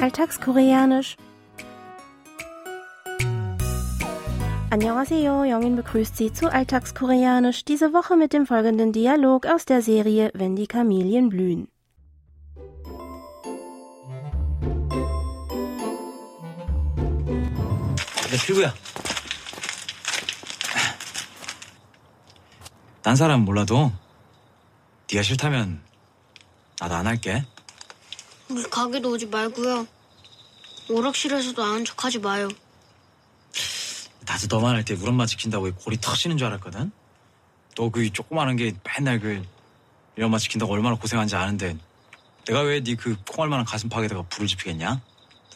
Alltagskoreanisch. Annyeonghaseyo, Jongin begrüßt Sie zu Alltagskoreanisch, diese Woche mit dem folgenden Dialog aus der Serie Wenn die Kamelien blühen. 내 필구야. 딴 사람 몰라도 네가 싫다면 나도 안 할게. 우리 가게도 오지 말고요. 오락실에서도 아는 척하지 마요. 나도 너만 할 때 우리 엄마 지킨다고 골이 터지는 줄 알았거든. 너 그 조그마한 게 맨날 그 우리 엄마 지킨다고 얼마나 고생한지 아는데 내가 왜 네 그 콩알만한 가슴 파에다가 불을 지피겠냐?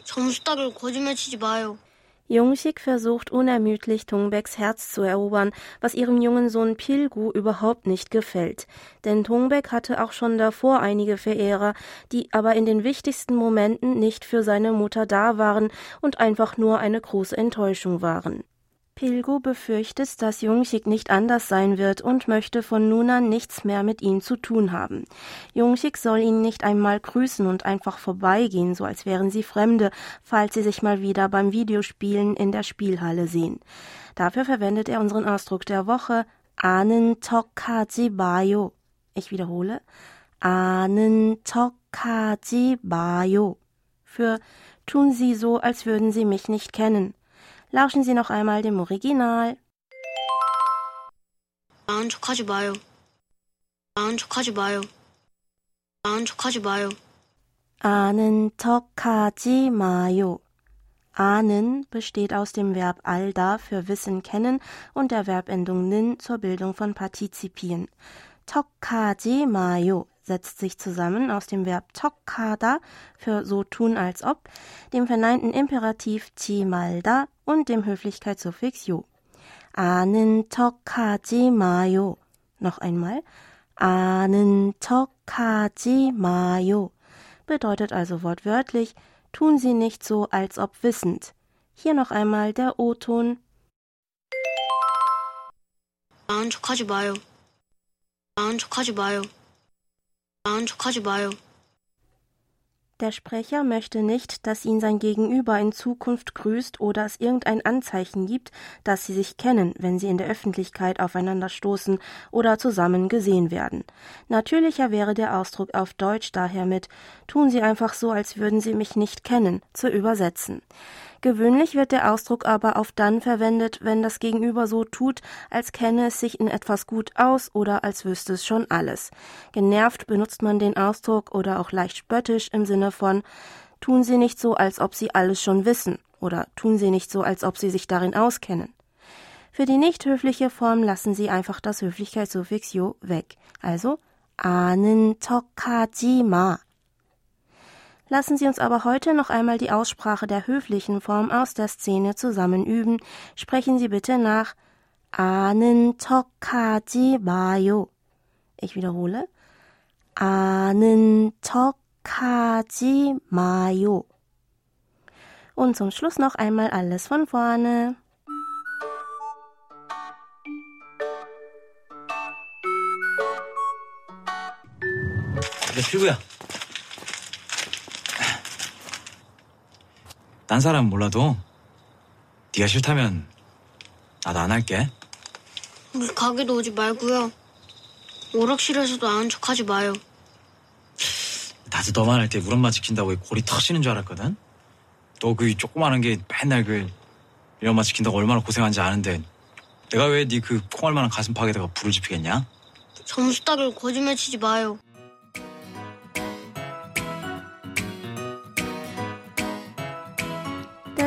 점수 따기로 거짓말 치지 마요. Jungshik versucht unermüdlich Tungbeks Herz zu erobern, was ihrem jungen Sohn Pilgu überhaupt nicht gefällt. Denn Tungbek hatte auch schon davor einige Verehrer, die aber in den wichtigsten Momenten nicht für seine Mutter da waren und einfach nur eine große Enttäuschung waren. Pilgo befürchtet, dass Jungschik nicht anders sein wird und möchte von nun an nichts mehr mit ihm zu tun haben. Jungschik soll ihn nicht einmal grüßen und einfach vorbeigehen, so als wären sie Fremde, falls sie sich mal wieder beim Videospielen in der Spielhalle sehen. Dafür verwendet er unseren Ausdruck der Woche Ahnen Tokajibayo. Ich wiederhole Ahnen Tokajibayo. Für tun Sie so, als würden Sie mich nicht kennen. Lauschen Sie noch einmal dem Original. 아는 척하지 마요. 아는 척하지 마요. 아는 척하지 마요. 아는 척하지 마요. Ahnen besteht aus dem Verb alda für Wissen kennen und der Verbendung nin zur Bildung von Partizipien. 척하지 마요 setzt sich zusammen aus dem Verb 척하다 für so tun als ob, dem verneinten Imperativ 지 말다 und dem Höflichkeitssuffix 요. 아는 척하지 마요. Noch einmal. 아는 척하지 마요. Bedeutet also wortwörtlich, tun Sie nicht so, als ob wissend. Hier noch einmal der O-Ton. 아는 척하지 마요. 아는 척하지 마요. 아는 척하지 마요. Der Sprecher möchte nicht, dass ihn sein Gegenüber in Zukunft grüßt oder es irgendein Anzeichen gibt, dass sie sich kennen, wenn sie in der Öffentlichkeit aufeinander stoßen oder zusammen gesehen werden. Natürlicher wäre der Ausdruck auf Deutsch daher mit Tun Sie einfach so, als würden Sie mich nicht kennen, zu übersetzen. Gewöhnlich wird der Ausdruck aber auf dann verwendet, wenn das Gegenüber so tut, als kenne es sich in etwas gut aus oder als wüsste es schon alles. Genervt benutzt man den Ausdruck oder auch leicht spöttisch im Sinne von tun Sie nicht so, als ob Sie alles schon wissen oder tun Sie nicht so, als ob Sie sich darin auskennen. Für die nicht höfliche Form lassen Sie einfach das Höflichkeitssuffix yo weg. Also 아는 척하지 마. Lassen Sie uns aber heute noch einmal die Aussprache der höflichen Form aus der Szene zusammen üben. Sprechen Sie bitte nach 아는 척하지 마요. Ich wiederhole. 아는 척하지 마요. Und zum Schluss noch einmal alles von vorne. 내 필구야. 딴 사람 몰라도 네가 싫다면 나도 안 할게. 우리 가게도 오지 말고요. 오락실에서도 아는 척하지 마요. 나도 너만 할 때 우리 엄마 지킨다고 골이 터지는 줄 알았거든. 너 그 조그마한 게 맨날 그 우리 엄마 지킨다고 얼마나 고생한지 아는데 내가 왜 네 그 콩알만한 가슴 파에다가 불을 지피겠냐? 점수 따기로 거짓말 치지 마요.